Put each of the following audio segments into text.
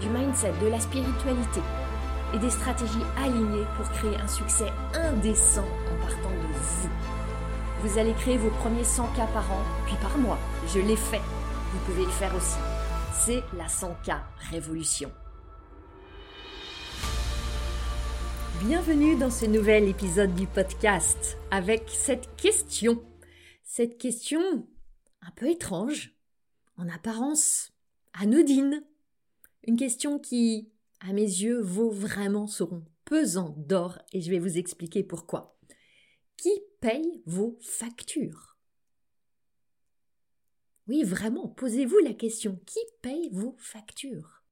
du mindset, de la spiritualité et des stratégies alignées pour créer un succès indécent en partant de vous. Vous allez créer vos premiers 100 k par an, puis par mois. Je l'ai fait. Vous pouvez le faire aussi. C'est la 100K Révolution. Bienvenue dans ce nouvel épisode du podcast avec cette question. Cette question un peu étrange, en apparence anodine. Une question qui, à mes yeux, vaut vraiment son pesant d'or et je vais vous expliquer pourquoi. Qui paye vos factures? Oui, vraiment, posez-vous la question. Qui paye vos factures?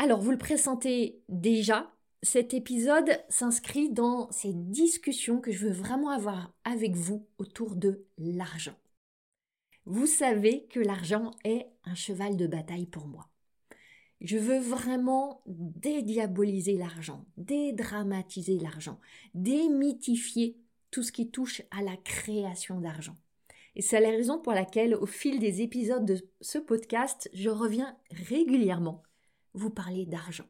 Alors, vous le pressentez déjà, cet épisode s'inscrit dans ces discussions que je veux vraiment avoir avec vous autour de l'argent. Vous savez que l'argent est un cheval de bataille pour moi. Je veux vraiment dédiaboliser l'argent, dédramatiser l'argent, démythifier tout ce qui touche à la création d'argent. Et c'est la raison pour laquelle, au fil des épisodes de ce podcast, je reviens régulièrement vous parler d'argent.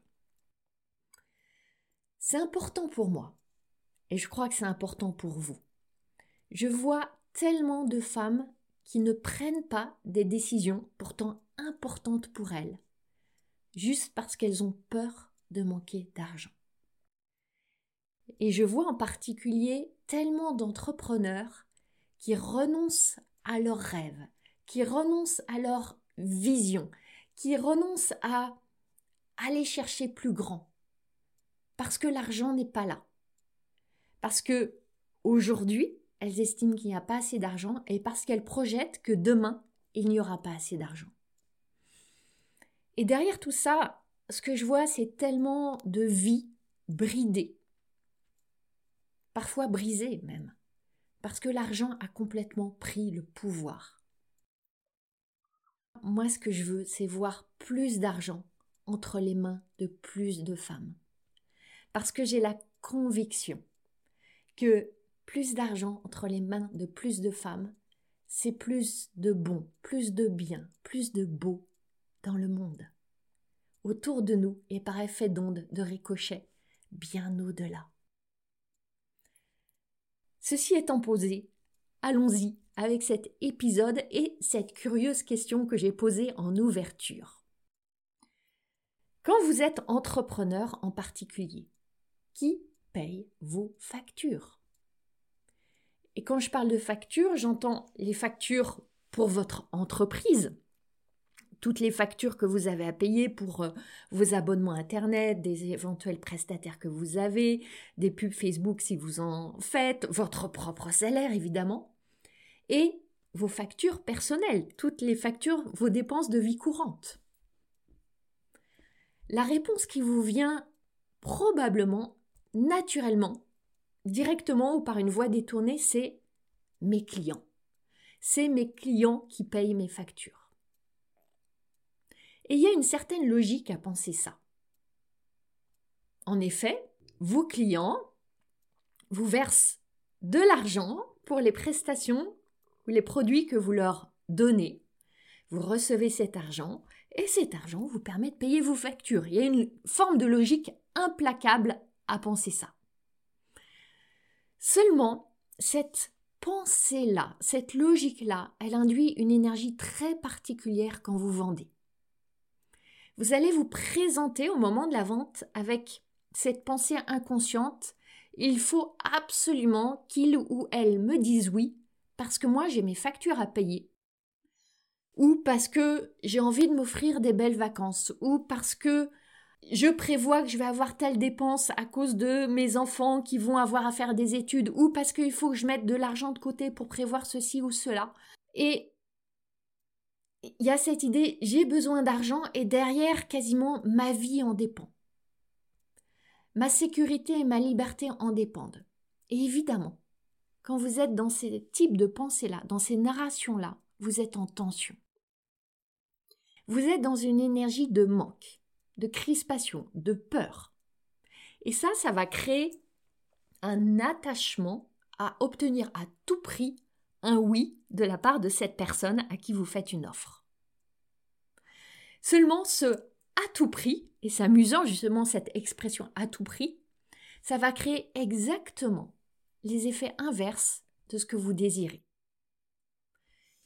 C'est important pour moi, et je crois que c'est important pour vous. Je vois tellement de femmes qui ne prennent pas des décisions pourtant importantes pour elles, juste parce qu'elles ont peur de manquer d'argent. Et je vois en particulier tellement d'entrepreneurs qui renoncent à leurs rêves, qui renoncent à leur vision, qui renoncent à aller chercher plus grand, parce que l'argent n'est pas là. Parce que aujourd'hui, elles estiment qu'il n'y a pas assez d'argent et parce qu'elles projettent que demain, il n'y aura pas assez d'argent. Et derrière tout ça, ce que je vois, c'est tellement de vies bridées, parfois brisées même, parce que l'argent a complètement pris le pouvoir. Moi, ce que je veux, c'est voir plus d'argent entre les mains de plus de femmes. Parce que j'ai la conviction que plus d'argent entre les mains de plus de femmes, c'est plus de bon, plus de bien, plus de beau dans le monde. Autour de nous et par effet d'onde de ricochet, bien au-delà. Ceci étant posé, allons-y avec cet épisode et cette curieuse question que j'ai posée en ouverture. Quand vous êtes entrepreneur en particulier, qui paye vos factures? Et quand je parle de factures, j'entends les factures pour votre entreprise, toutes les factures que vous avez à payer pour euh, vos abonnements Internet, des éventuels prestataires que vous avez, des pubs Facebook si vous en faites, votre propre salaire évidemment, et vos factures personnelles, toutes les factures, vos dépenses de vie courante. La réponse qui vous vient probablement, naturellement, directement ou par une voie détournée, c'est mes clients. C'est mes clients qui payent mes factures. Et il y a une certaine logique à penser ça. En effet, vos clients vous versent de l'argent pour les prestations ou les produits que vous leur donnez. Vous recevez cet argent et cet argent vous permet de payer vos factures. Il y a une forme de logique implacable à penser ça. Seulement, cette pensée-là, cette logique-là, elle induit une énergie très particulière quand vous vendez. Vous allez vous présenter au moment de la vente avec cette pensée inconsciente. Il faut absolument qu'il ou elle me dise oui parce que moi j'ai mes factures à payer ou parce que j'ai envie de m'offrir des belles vacances ou parce que je prévois que je vais avoir telle dépense à cause de mes enfants qui vont avoir à faire des études ou parce qu'il faut que je mette de l'argent de côté pour prévoir ceci ou cela. Et il y a cette idée j'ai besoin d'argent et derrière quasiment ma vie en dépend. Ma sécurité et ma liberté en dépendent. Et évidemment, quand vous êtes dans ces types de pensées-là, dans ces narrations-là, vous êtes en tension. Vous êtes dans une énergie de manque, de crispation, de peur. Et ça, ça va créer un attachement à obtenir à tout prix un oui de la part de cette personne à qui vous faites une offre. Seulement ce à tout prix, et c'est amusant justement cette expression à tout prix, ça va créer exactement les effets inverses de ce que vous désirez.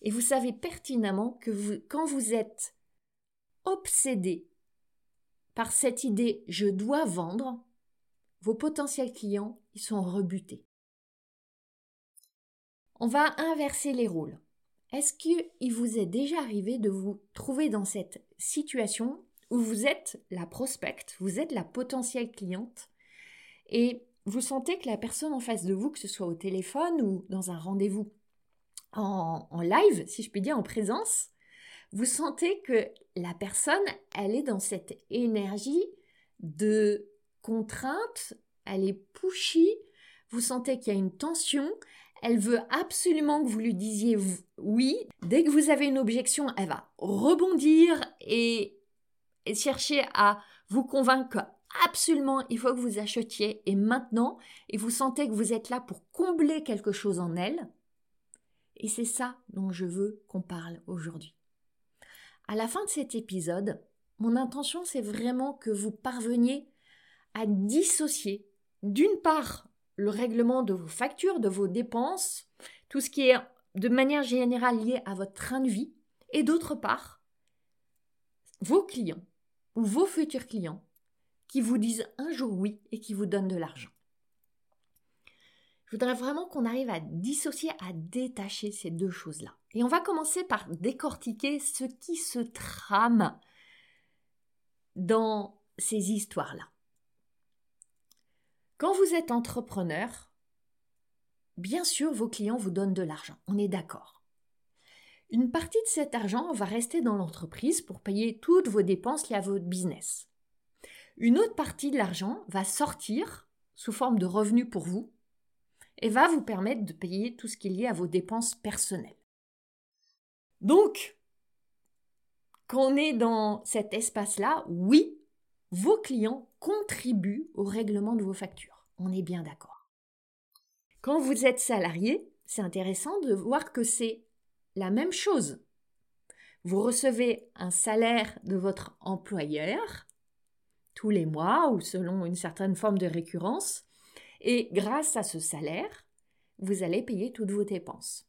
Et vous savez pertinemment que vous, quand vous êtes obsédé par cette idée je dois vendre, vos potentiels clients, ils sont rebutés. On va inverser les rôles. Est-ce qu'il vous est déjà arrivé de vous trouver dans cette situation où vous êtes la prospecte, vous êtes la potentielle cliente et vous sentez que la personne en face de vous, que ce soit au téléphone ou dans un rendez-vous en, en live, si je puis dire, en présence, vous sentez que la personne, elle est dans cette énergie de contrainte, elle est pushy, vous sentez qu'il y a une tension, elle veut absolument que vous lui disiez oui. Dès que vous avez une objection, elle va rebondir et, chercher à vous convaincre absolument il faut que vous achetiez et maintenant, et vous sentez que vous êtes là pour combler quelque chose en elle. Et c'est ça dont je veux qu'on parle aujourd'hui. À la fin de cet épisode, mon intention c'est vraiment que vous parveniez à dissocier d'une part le règlement de vos factures, de vos dépenses, tout ce qui est de manière générale lié à votre train de vie, et d'autre part, vos clients ou vos futurs clients qui vous disent un jour oui et qui vous donnent de l'argent. Je voudrais vraiment qu'on arrive à dissocier, à détacher ces deux choses-là. Et on va commencer par décortiquer ce qui se trame dans ces histoires-là. Quand vous êtes entrepreneur, bien sûr, vos clients vous donnent de l'argent, on est d'accord. Une partie de cet argent va rester dans l'entreprise pour payer toutes vos dépenses liées à votre business. Une autre partie de l'argent va sortir sous forme de revenus pour vous et va vous permettre de payer tout ce qui est lié à vos dépenses personnelles. Donc, quand on est dans cet espace-là, oui, vos clients contribuent au règlement de vos factures. On est bien d'accord. Quand vous êtes salarié, c'est intéressant de voir que c'est la même chose. Vous recevez un salaire de votre employeur tous les mois ou selon une certaine forme de récurrence, et grâce à ce salaire, vous allez payer toutes vos dépenses.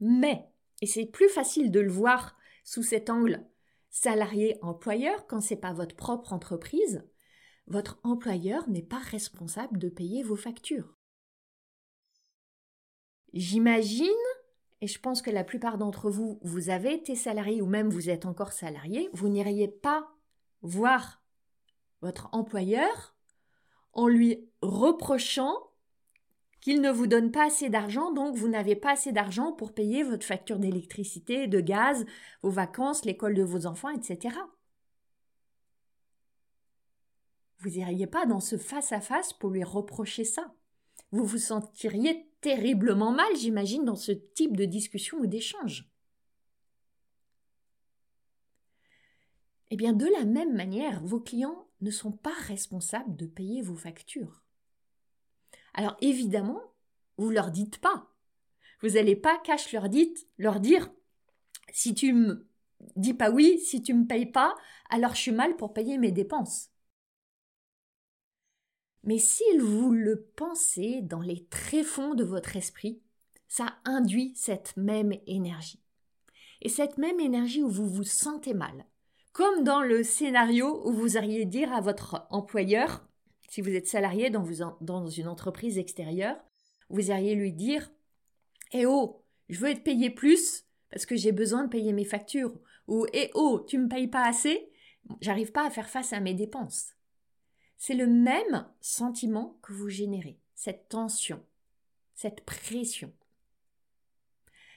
Mais, et c'est plus facile de le voir sous cet angle salarié-employeur quand ce n'est pas votre propre entreprise, votre employeur n'est pas responsable de payer vos factures. J'imagine, et je pense que la plupart d'entre vous, vous avez été salarié ou même vous êtes encore salarié, vous n'iriez pas voir votre employeur en lui reprochant qu'il ne vous donne pas assez d'argent, donc vous n'avez pas assez d'argent pour payer votre facture d'électricité, de gaz, vos vacances, l'école de vos enfants, etc. Vous n'iriez pas dans ce face-à-face pour lui reprocher ça. Vous vous sentiriez terriblement mal, j'imagine, dans ce type de discussion ou d'échange. Eh bien, de la même manière, vos clients ne sont pas responsables de payer vos factures. Alors évidemment, vous leur dites pas. Vous n'allez pas cache leur dites, leur dire si tu me dis pas oui, si tu me payes pas, alors je suis mal pour payer mes dépenses. Mais si vous le pensez dans les tréfonds de votre esprit, ça induit cette même énergie. Et cette même énergie où vous vous sentez mal. Comme dans le scénario où vous auriez dire à votre employeur si vous êtes salarié dans, une entreprise extérieure, vous iriez lui dire Eh oh, je veux être payé plus parce que j'ai besoin de payer mes factures. Ou Eh oh, tu me payes pas assez, j'arrive pas à faire face à mes dépenses. C'est le même sentiment que vous générez, cette tension, cette pression.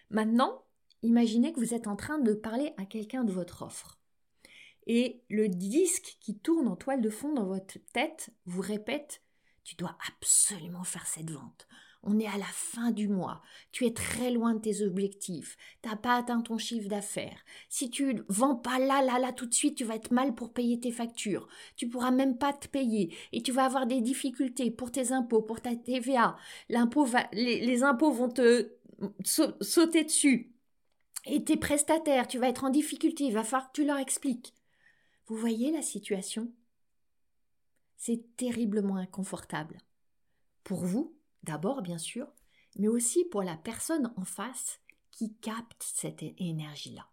Maintenant, imaginez que vous êtes en train de parler à quelqu'un de votre offre. Et le disque qui tourne en toile de fond dans votre tête vous répète Tu dois absolument faire cette vente. On est à la fin du mois. Tu es très loin de tes objectifs. T'as pas atteint ton chiffre d'affaires. Si tu vends pas là, là, là tout de suite, tu vas être mal pour payer tes factures. Tu pourras même pas te payer et tu vas avoir des difficultés pour tes impôts, pour ta TVA. Va, les, impôts vont te sauter dessus. Et tes prestataires, tu vas être en difficulté. Il va falloir que tu leur expliques. Vous voyez la situation? C'est terriblement inconfortable. Pour vous, d'abord bien sûr, mais aussi pour la personne en face qui capte cette énergie-là.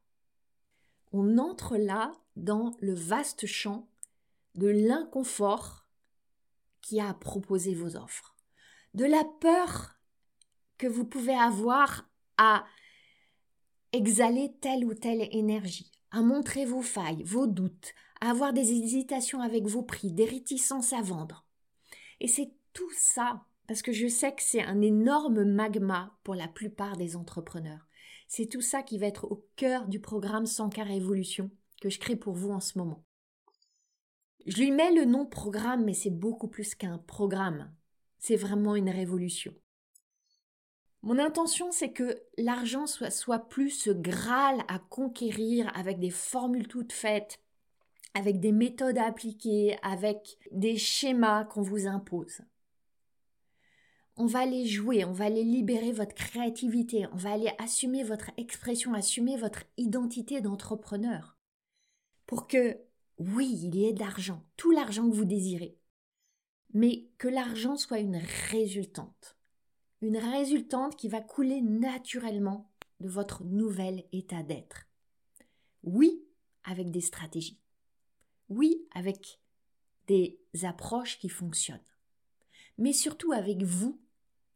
On entre là dans le vaste champ de l'inconfort qui a proposé vos offres, de la peur que vous pouvez avoir à exhaler telle ou telle énergie, à montrer vos failles, vos doutes, à avoir des hésitations avec vos prix, des réticences à vendre. Et c'est tout ça, parce que je sais que c'est un énorme magma pour la plupart des entrepreneurs. C'est tout ça qui va être au cœur du programme Sankar Révolution que je crée pour vous en ce moment. Je lui mets le nom programme, mais c'est beaucoup plus qu'un programme. C'est vraiment une révolution. Mon intention, c'est que l'argent soit, plus ce Graal à conquérir avec des formules toutes faites, avec des méthodes à appliquer, avec des schémas qu'on vous impose. On va aller jouer, on va aller libérer votre créativité, on va aller assumer votre expression, assumer votre identité d'entrepreneur. Pour que, oui, il y ait de l'argent, tout l'argent que vous désirez, mais que l'argent soit une résultante une résultante qui va couler naturellement de votre nouvel état d'être. Oui, avec des stratégies. Oui, avec des approches qui fonctionnent. Mais surtout avec vous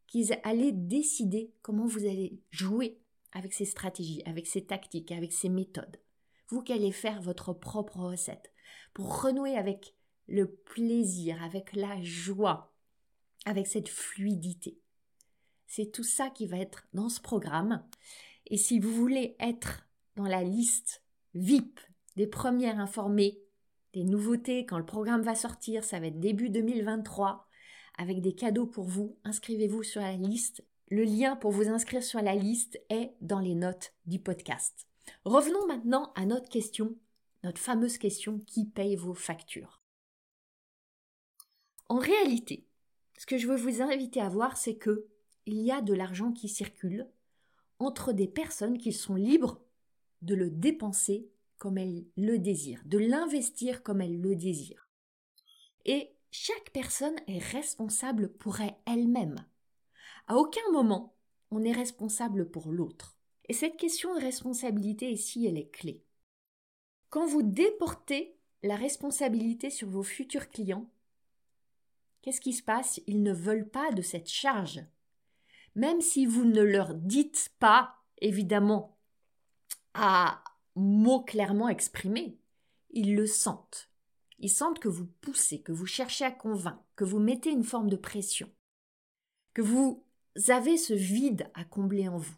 qui allez décider comment vous allez jouer avec ces stratégies, avec ces tactiques, avec ces méthodes. Vous qui allez faire votre propre recette pour renouer avec le plaisir, avec la joie, avec cette fluidité. C'est tout ça qui va être dans ce programme. Et si vous voulez être dans la liste VIP des premières informées des nouveautés quand le programme va sortir, ça va être début 2023, avec des cadeaux pour vous, inscrivez-vous sur la liste. Le lien pour vous inscrire sur la liste est dans les notes du podcast. Revenons maintenant à notre question, notre fameuse question qui paye vos factures? En réalité, ce que je veux vous inviter à voir, c'est que il y a de l'argent qui circule entre des personnes qui sont libres de le dépenser comme elles le désirent, de l'investir comme elles le désirent. Et chaque personne est responsable pour elle-même. À aucun moment on est responsable pour l'autre. Et cette question de responsabilité ici, elle est clé. Quand vous déportez la responsabilité sur vos futurs clients, qu'est-ce qui se passe? Ils ne veulent pas de cette charge même si vous ne leur dites pas, évidemment, à mots clairement exprimés, ils le sentent. Ils sentent que vous poussez, que vous cherchez à convaincre, que vous mettez une forme de pression, que vous avez ce vide à combler en vous.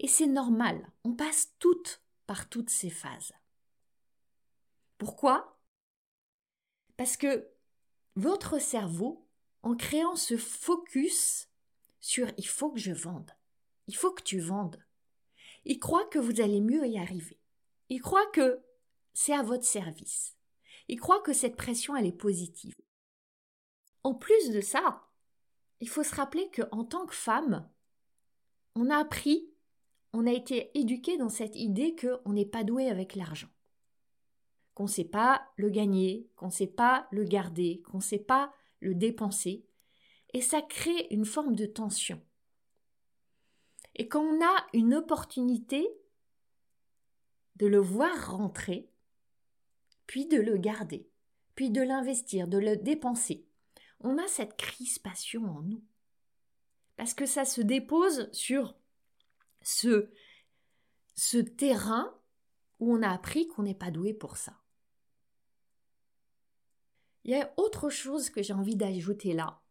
Et c'est normal, on passe toutes par toutes ces phases. Pourquoi? Parce que votre cerveau, en créant ce focus sur il faut que je vende. Il faut que tu vendes. Il croit que vous allez mieux y arriver. Il croit que c'est à votre service. Il croit que cette pression, elle est positive. En plus de ça, il faut se rappeler qu'en tant que femme, on a appris, on a été éduqué dans cette idée qu'on n'est pas doué avec l'argent. Qu'on ne sait pas le gagner, qu'on ne sait pas le garder, qu'on ne sait pas le dépenser, et ça crée une forme de tension. Et quand on a une opportunité de le voir rentrer, puis de le garder, puis de l'investir, de le dépenser, on a cette crispation en nous. Parce que ça se dépose sur ce, terrain où on a appris qu'on n'est pas doué pour ça. Il y a autre chose que j'ai envie d'ajouter là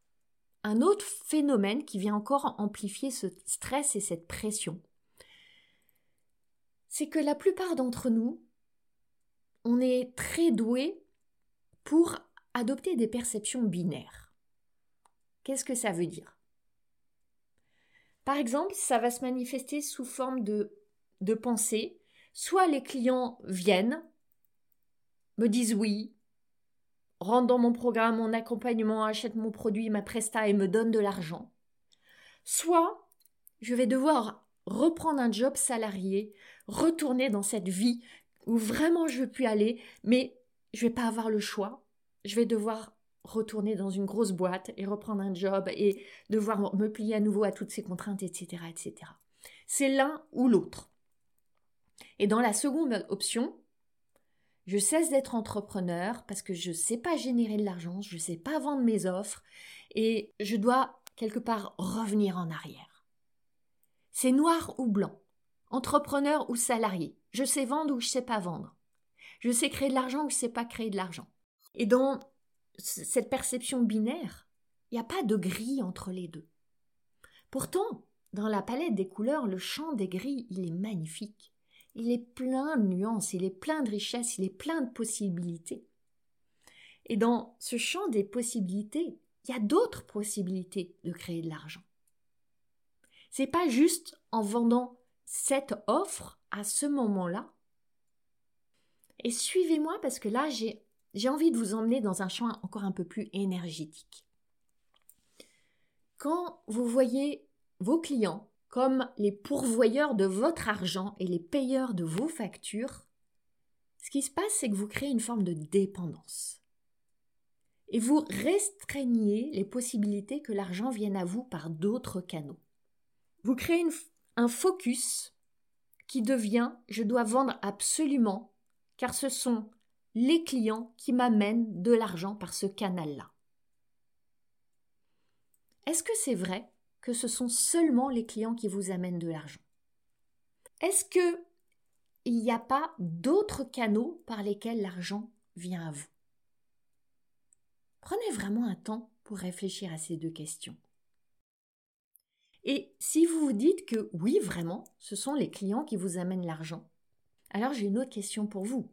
un autre phénomène qui vient encore amplifier ce stress et cette pression. c'est que la plupart d'entre nous, on est très doué pour adopter des perceptions binaires. Qu'est-ce que ça veut dire? Par exemple, ça va se manifester sous forme de, de pensée. Soit les clients viennent, me disent oui, rentrent dans mon programme, mon accompagnement, achètent mon produit, ma presta et me donnent de l'argent. Soit je vais devoir reprendre un job salarié, retourner dans cette vie où vraiment je veux plus aller, mais je vais pas avoir le choix. Je vais devoir retourner dans une grosse boîte et reprendre un job et devoir me plier à nouveau à toutes ces contraintes, etc., etc. C'est l'un ou l'autre. Et dans la seconde option, je cesse d'être entrepreneur parce que je ne sais pas générer de l'argent, je ne sais pas vendre mes offres et je dois quelque part revenir en arrière. C'est noir ou blanc, entrepreneur ou salarié. Je sais vendre ou je sais pas vendre. Je sais créer de l'argent ou je sais pas créer de l'argent. Et dans cette perception binaire, il n'y a pas de gris entre les deux. Pourtant, dans la palette des couleurs, le champ des gris, il est magnifique. Il est plein de nuances, il est plein de richesses, il est plein de possibilités. Et dans ce champ des possibilités, il y a d'autres possibilités de créer de l'argent. C'est pas juste en vendant cette offre à ce moment-là. Et suivez-moi parce que là, j'ai, j'ai envie de vous emmener dans un champ encore un peu plus énergétique. Quand vous voyez vos clients comme les pourvoyeurs de votre argent et les payeurs de vos factures, ce qui se passe, c'est que vous créez une forme de dépendance. Et vous restreignez les possibilités que l'argent vienne à vous par d'autres canaux. Vous créez un focus qui devient je dois vendre absolument, car ce sont les clients qui m'amènent de l'argent par ce canal-là. Est-ce que c'est vrai? Que ce sont seulement les clients qui vous amènent de l'argent. Est-ce que il n'y a pas d'autres canaux par lesquels l'argent vient à vous? Prenez vraiment un temps pour réfléchir à ces deux questions. Et si vous vous dites que oui, vraiment, ce sont les clients qui vous amènent l'argent, alors j'ai une autre question pour vous.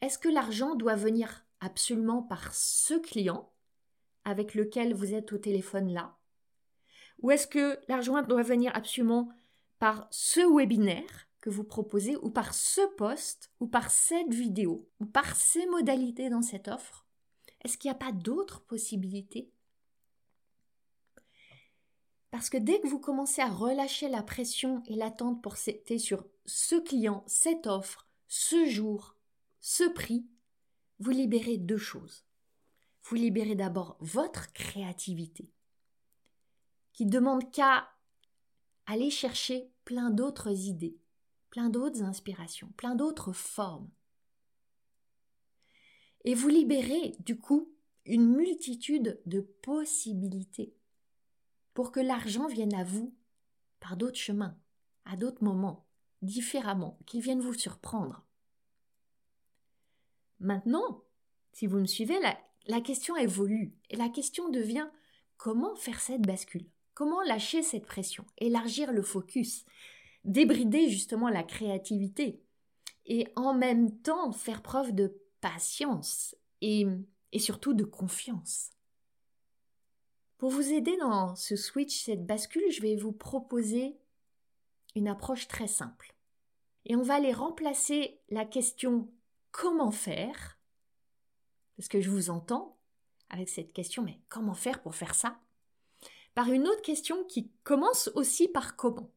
Est-ce que l'argent doit venir absolument par ce client avec lequel vous êtes au téléphone là? Ou est-ce que l'argent doit venir absolument par ce webinaire que vous proposez, ou par ce poste, ou par cette vidéo, ou par ces modalités dans cette offre? Est-ce qu'il n'y a pas d'autres possibilités? Parce que dès que vous commencez à relâcher la pression et l'attente pour c'était sur ce client, cette offre, ce jour, ce prix, vous libérez deux choses. Vous libérez d'abord votre créativité qui demande qu'à aller chercher plein d'autres idées, plein d'autres inspirations, plein d'autres formes. Et vous libérez, du coup, une multitude de possibilités pour que l'argent vienne à vous par d'autres chemins, à d'autres moments, différemment, qu'il vienne vous surprendre. Maintenant, si vous me suivez, la, la question évolue et la question devient comment faire cette bascule? Comment lâcher cette pression, élargir le focus, débrider justement la créativité et en même temps faire preuve de patience et, surtout de confiance? Pour vous aider dans ce switch, cette bascule, je vais vous proposer une approche très simple. Et on va aller remplacer la question comment faire, parce que je vous entends avec cette question, mais comment faire pour faire ça? Par une autre question qui commence aussi par comment.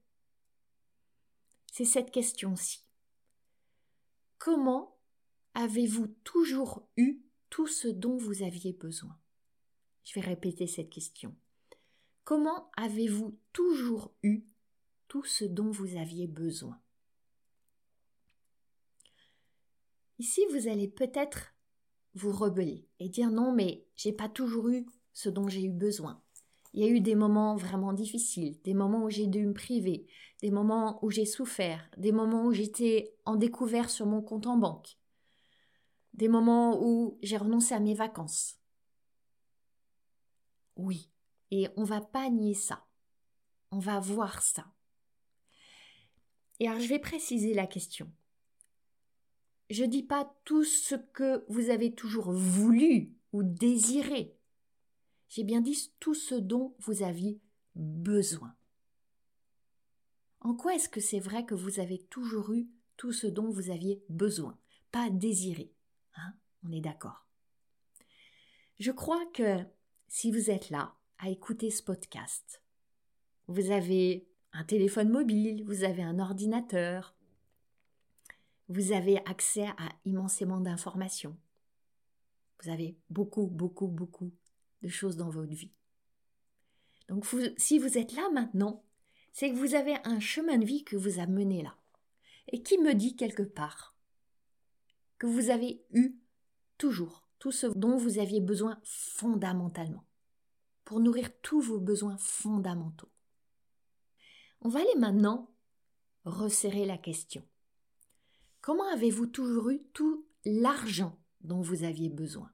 C'est cette question-ci. Comment avez-vous toujours eu tout ce dont vous aviez besoin? Je vais répéter cette question. Comment avez-vous toujours eu tout ce dont vous aviez besoin? Ici, vous allez peut-être vous rebeller et dire non, mais j'ai pas toujours eu ce dont j'ai eu besoin. Il y a eu des moments vraiment difficiles, des moments où j'ai dû me priver, des moments où j'ai souffert, des moments où j'étais en découvert sur mon compte en banque, des moments où j'ai renoncé à mes vacances. Oui, et on va pas nier ça. On va voir ça. Et alors je vais préciser la question. Je ne dis pas tout ce que vous avez toujours voulu ou désiré. J'ai bien dit tout ce dont vous aviez besoin. En quoi est-ce que c'est vrai que vous avez toujours eu tout ce dont vous aviez besoin, pas désiré hein? On est d'accord. Je crois que si vous êtes là à écouter ce podcast, vous avez un téléphone mobile, vous avez un ordinateur, vous avez accès à immensément d'informations. Vous avez beaucoup, beaucoup, beaucoup de choses dans votre vie. Donc si vous êtes là maintenant, c'est que vous avez un chemin de vie que vous a mené là. Et qui me dit quelque part que vous avez eu toujours tout ce dont vous aviez besoin fondamentalement, pour nourrir tous vos besoins fondamentaux. On va aller maintenant resserrer la question. Comment avez-vous toujours eu tout l'argent dont vous aviez besoin?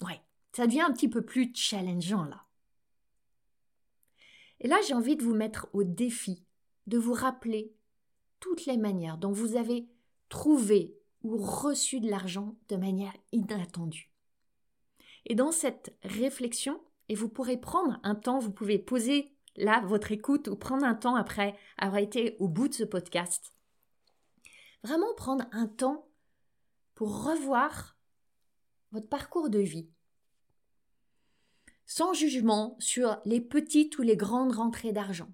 Ouais, ça devient un petit peu plus challengeant là. Et là, j'ai envie de vous mettre au défi de vous rappeler toutes les manières dont vous avez trouvé ou reçu de l'argent de manière inattendue. Et dans cette réflexion, et vous pourrez prendre un temps, vous pouvez poser là votre écoute ou prendre un temps après avoir été au bout de ce podcast. Vraiment prendre un temps pour revoir votre parcours de vie. Sans jugement sur les petites ou les grandes rentrées d'argent.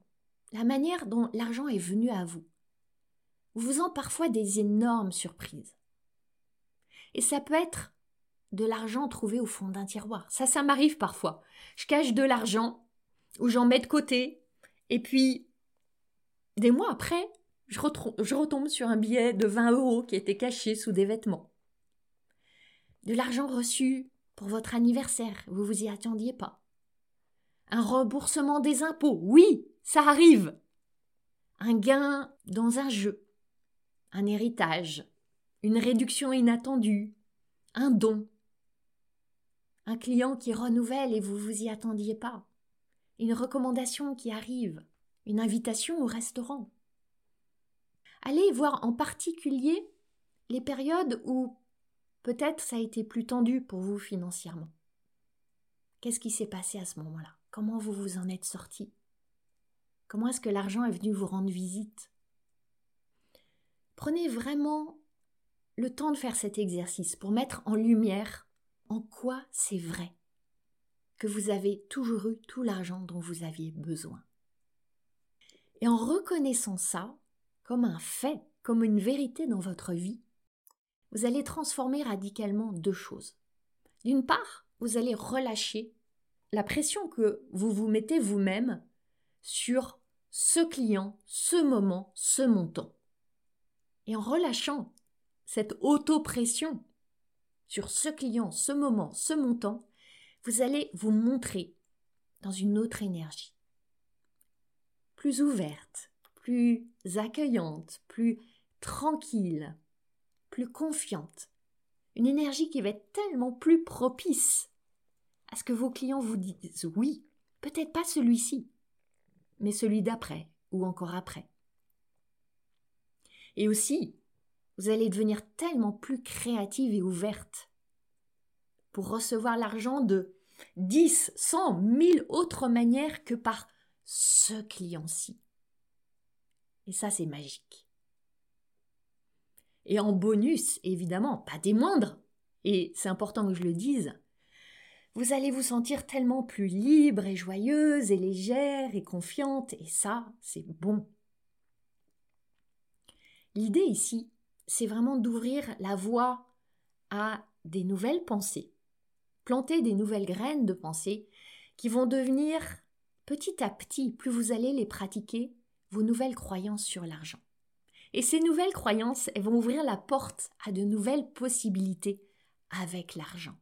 La manière dont l'argent est venu à vous. Vous faisant parfois des énormes surprises. Et ça peut être de l'argent trouvé au fond d'un tiroir. Ça, ça m'arrive parfois. Je cache de l'argent ou j'en mets de côté, et puis des mois après, je, retombe sur un billet de 20 euros qui était caché sous des vêtements. De l'argent reçu pour votre anniversaire, vous vous y attendiez pas. Un remboursement des impôts, oui, ça arrive. Un gain dans un jeu, un héritage, une réduction inattendue, un don, un client qui renouvelle et vous vous y attendiez pas. Une recommandation qui arrive, une invitation au restaurant. Allez voir en particulier les périodes où peut-être ça a été plus tendu pour vous financièrement. Qu'est-ce qui s'est passé à ce moment-là? Comment vous vous en êtes sorti? Comment est-ce que l'argent est venu vous rendre visite? Prenez vraiment le temps de faire cet exercice pour mettre en lumière en quoi c'est vrai que vous avez toujours eu tout l'argent dont vous aviez besoin. Et en reconnaissant ça comme un fait, comme une vérité dans votre vie, vous allez transformer radicalement deux choses. D'une part, vous allez relâcher la pression que vous vous mettez vous-même sur ce client, ce moment, ce montant. Et en relâchant cette auto-pression sur ce client, ce moment, ce montant, vous allez vous montrer dans une autre énergie, plus ouverte, plus accueillante, plus tranquille, confiante, une énergie qui va être tellement plus propice à ce que vos clients vous disent oui, peut-être pas celui-ci, mais celui d'après ou encore après. Et aussi, vous allez devenir tellement plus créative et ouverte pour recevoir l'argent de 10, 100, 1000 autres manières que par ce client-ci. Et ça, c'est magique. Et en bonus, évidemment, pas des moindres, et c'est important que je le dise, vous allez vous sentir tellement plus libre et joyeuse et légère et confiante, et ça, c'est bon. L'idée ici, c'est vraiment d'ouvrir la voie à des nouvelles pensées, planter des nouvelles graines de pensée qui vont devenir petit à petit, plus vous allez les pratiquer, vos nouvelles croyances sur l'argent. Et ces nouvelles croyances, elles vont ouvrir la porte à de nouvelles possibilités avec l'argent.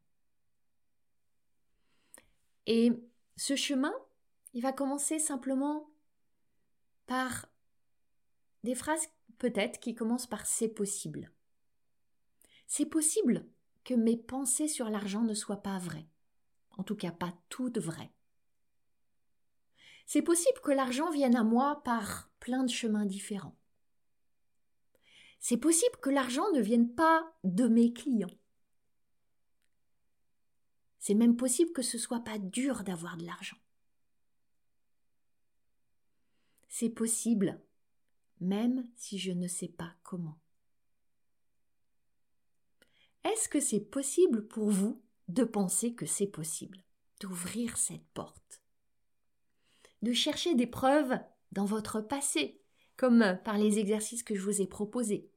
Et ce chemin, il va commencer simplement par des phrases peut-être qui commencent par c'est possible. C'est possible que mes pensées sur l'argent ne soient pas vraies. En tout cas, pas toutes vraies. C'est possible que l'argent vienne à moi par plein de chemins différents. C'est possible que l'argent ne vienne pas de mes clients. C'est même possible que ce soit pas dur d'avoir de l'argent. C'est possible, même si je ne sais pas comment. Est-ce que c'est possible pour vous de penser que c'est possible, d'ouvrir cette porte, de chercher des preuves dans votre passé, comme par les exercices que je vous ai proposés,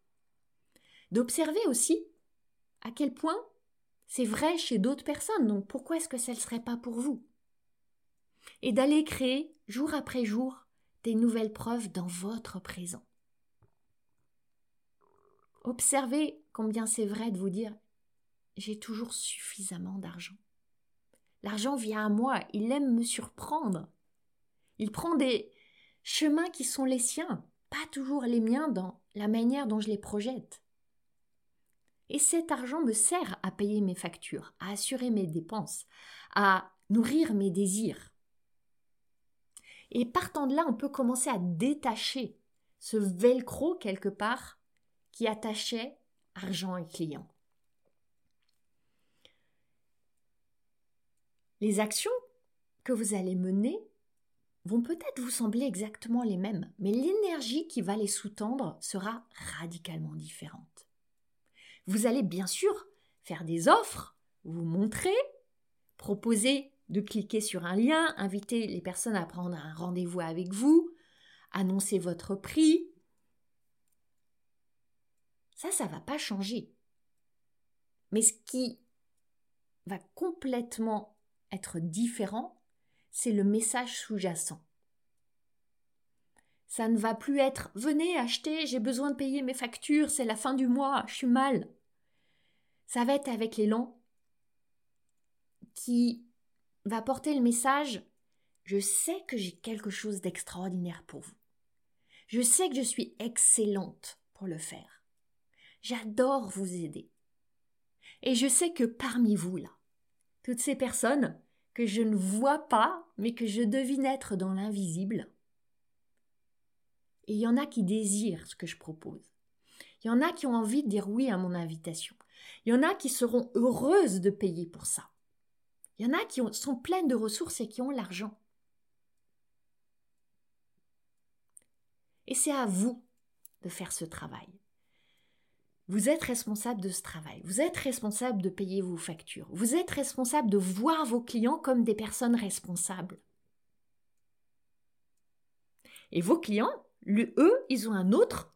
d'observer aussi à quel point c'est vrai chez d'autres personnes, donc pourquoi est-ce que ça ne serait pas pour vous? Et d'aller créer, jour après jour, des nouvelles preuves dans votre présent. Observez combien c'est vrai de vous dire j'ai toujours suffisamment d'argent. L'argent vient à moi, il aime me surprendre. Il prend des chemins qui sont les siens, pas toujours les miens dans la manière dont je les projette. Et cet argent me sert à payer mes factures, à assurer mes dépenses, à nourrir mes désirs. Et partant de là, on peut commencer à détacher ce velcro quelque part qui attachait argent et client. Les actions que vous allez mener vont peut-être vous sembler exactement les mêmes, mais l'énergie qui va les sous-tendre sera radicalement différente. Vous allez bien sûr faire des offres, vous montrer, proposer de cliquer sur un lien, inviter les personnes à prendre un rendez-vous avec vous, annoncer votre prix. Ça, ça va pas changer. Mais ce qui va complètement être différent, c'est le message sous-jacent. Ça ne va plus être venez acheter, j'ai besoin de payer mes factures, c'est la fin du mois, je suis mal. Ça va être avec l'élan qui va porter le message je sais que j'ai quelque chose d'extraordinaire pour vous. Je sais que je suis excellente pour le faire. J'adore vous aider. Et je sais que parmi vous, là, toutes ces personnes que je ne vois pas, mais que je devine être dans l'invisible. Et il y en a qui désirent ce que je propose. Il y en a qui ont envie de dire oui à mon invitation. Il y en a qui seront heureuses de payer pour ça. Il y en a qui sont pleines de ressources et qui ont l'argent. Et c'est à vous de faire ce travail. Vous êtes responsable de ce travail. Vous êtes responsable de payer vos factures. Vous êtes responsable de voir vos clients comme des personnes responsables. Et vos clients, eux, ils ont un autre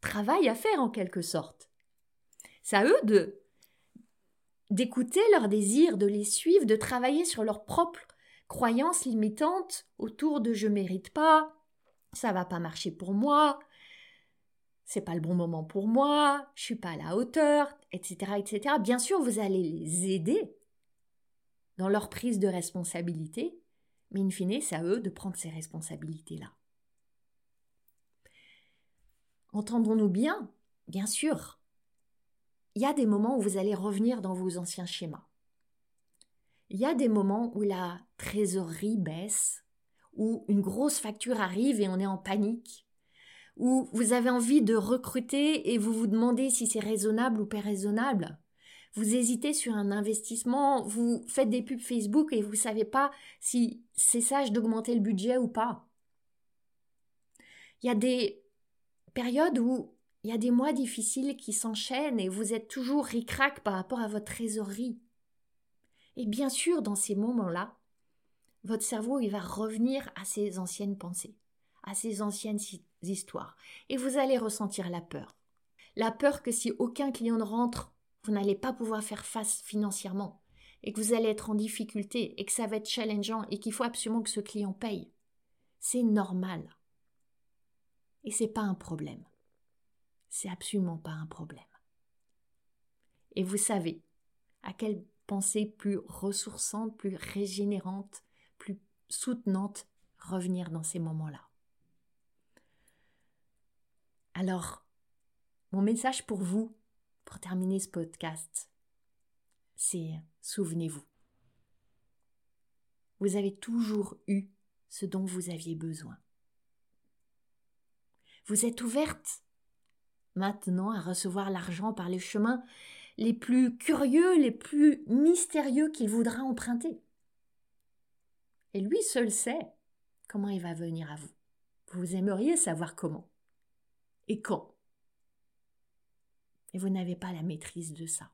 travail à faire en quelque sorte. C'est à eux de d'écouter leurs désirs, de les suivre, de travailler sur leurs propres croyances limitantes autour de je mérite pas, ça va pas marcher pour moi, c'est pas le bon moment pour moi, je suis pas à la hauteur, etc., etc. Bien sûr, vous allez les aider dans leur prise de responsabilité, mais in fine, c'est à eux de prendre ces responsabilités-là. Entendons-nous bien Bien sûr. Il y a des moments où vous allez revenir dans vos anciens schémas. Il y a des moments où la trésorerie baisse, où une grosse facture arrive et on est en panique, où vous avez envie de recruter et vous vous demandez si c'est raisonnable ou pas raisonnable. Vous hésitez sur un investissement, vous faites des pubs Facebook et vous ne savez pas si c'est sage d'augmenter le budget ou pas. Il y a des périodes où il y a des mois difficiles qui s'enchaînent et vous êtes toujours ric-rac par rapport à votre trésorerie. Et bien sûr, dans ces moments-là, votre cerveau il va revenir à ses anciennes pensées, à ses anciennes histoires. Et vous allez ressentir la peur. La peur que si aucun client ne rentre, vous n'allez pas pouvoir faire face financièrement, et que vous allez être en difficulté, et que ça va être challengeant, et qu'il faut absolument que ce client paye. C'est normal. Et c'est pas un problème. C'est absolument pas un problème. Et vous savez à quelle pensée plus ressourçante, plus régénérante, plus soutenante revenir dans ces moments-là. Alors, mon message pour vous, pour terminer ce podcast, c'est souvenez-vous. Vous avez toujours eu ce dont vous aviez besoin. Vous êtes ouverte maintenant à recevoir l'argent par les chemins les plus curieux, les plus mystérieux qu'il voudra emprunter. Et lui seul sait comment il va venir à vous. Vous aimeriez savoir comment et quand? Et vous n'avez pas la maîtrise de ça.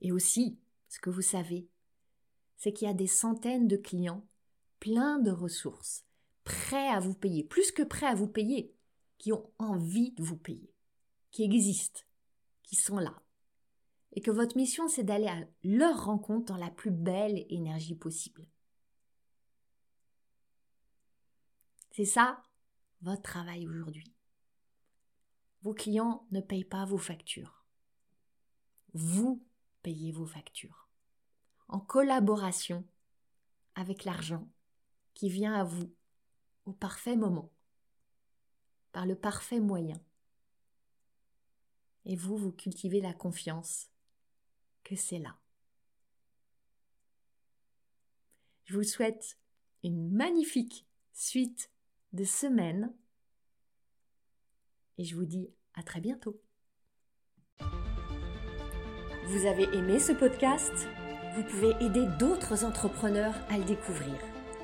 Et aussi, ce que vous savez, c'est qu'il y a des centaines de clients pleins de ressources, prêts à vous payer, plus que prêts à vous payer, qui ont envie de vous payer, qui existent, qui sont là. Et que votre mission, c'est d'aller à leur rencontre dans la plus belle énergie possible. C'est ça, votre travail aujourd'hui. Vos clients ne payent pas vos factures. Vous payez vos factures. En collaboration avec l'argent qui vient à vous au parfait moment par le parfait moyen. Et vous, vous cultivez la confiance que c'est là. Je vous souhaite une magnifique suite de semaine et je vous dis à très bientôt. Vous avez aimé ce podcast? Vous pouvez aider d'autres entrepreneurs à le découvrir.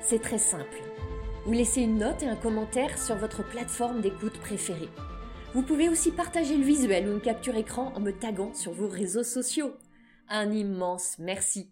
C'est très simple ou laissez une note et un commentaire sur votre plateforme d'écoute préférée. Vous pouvez aussi partager le visuel ou une capture écran en me taguant sur vos réseaux sociaux. Un immense merci.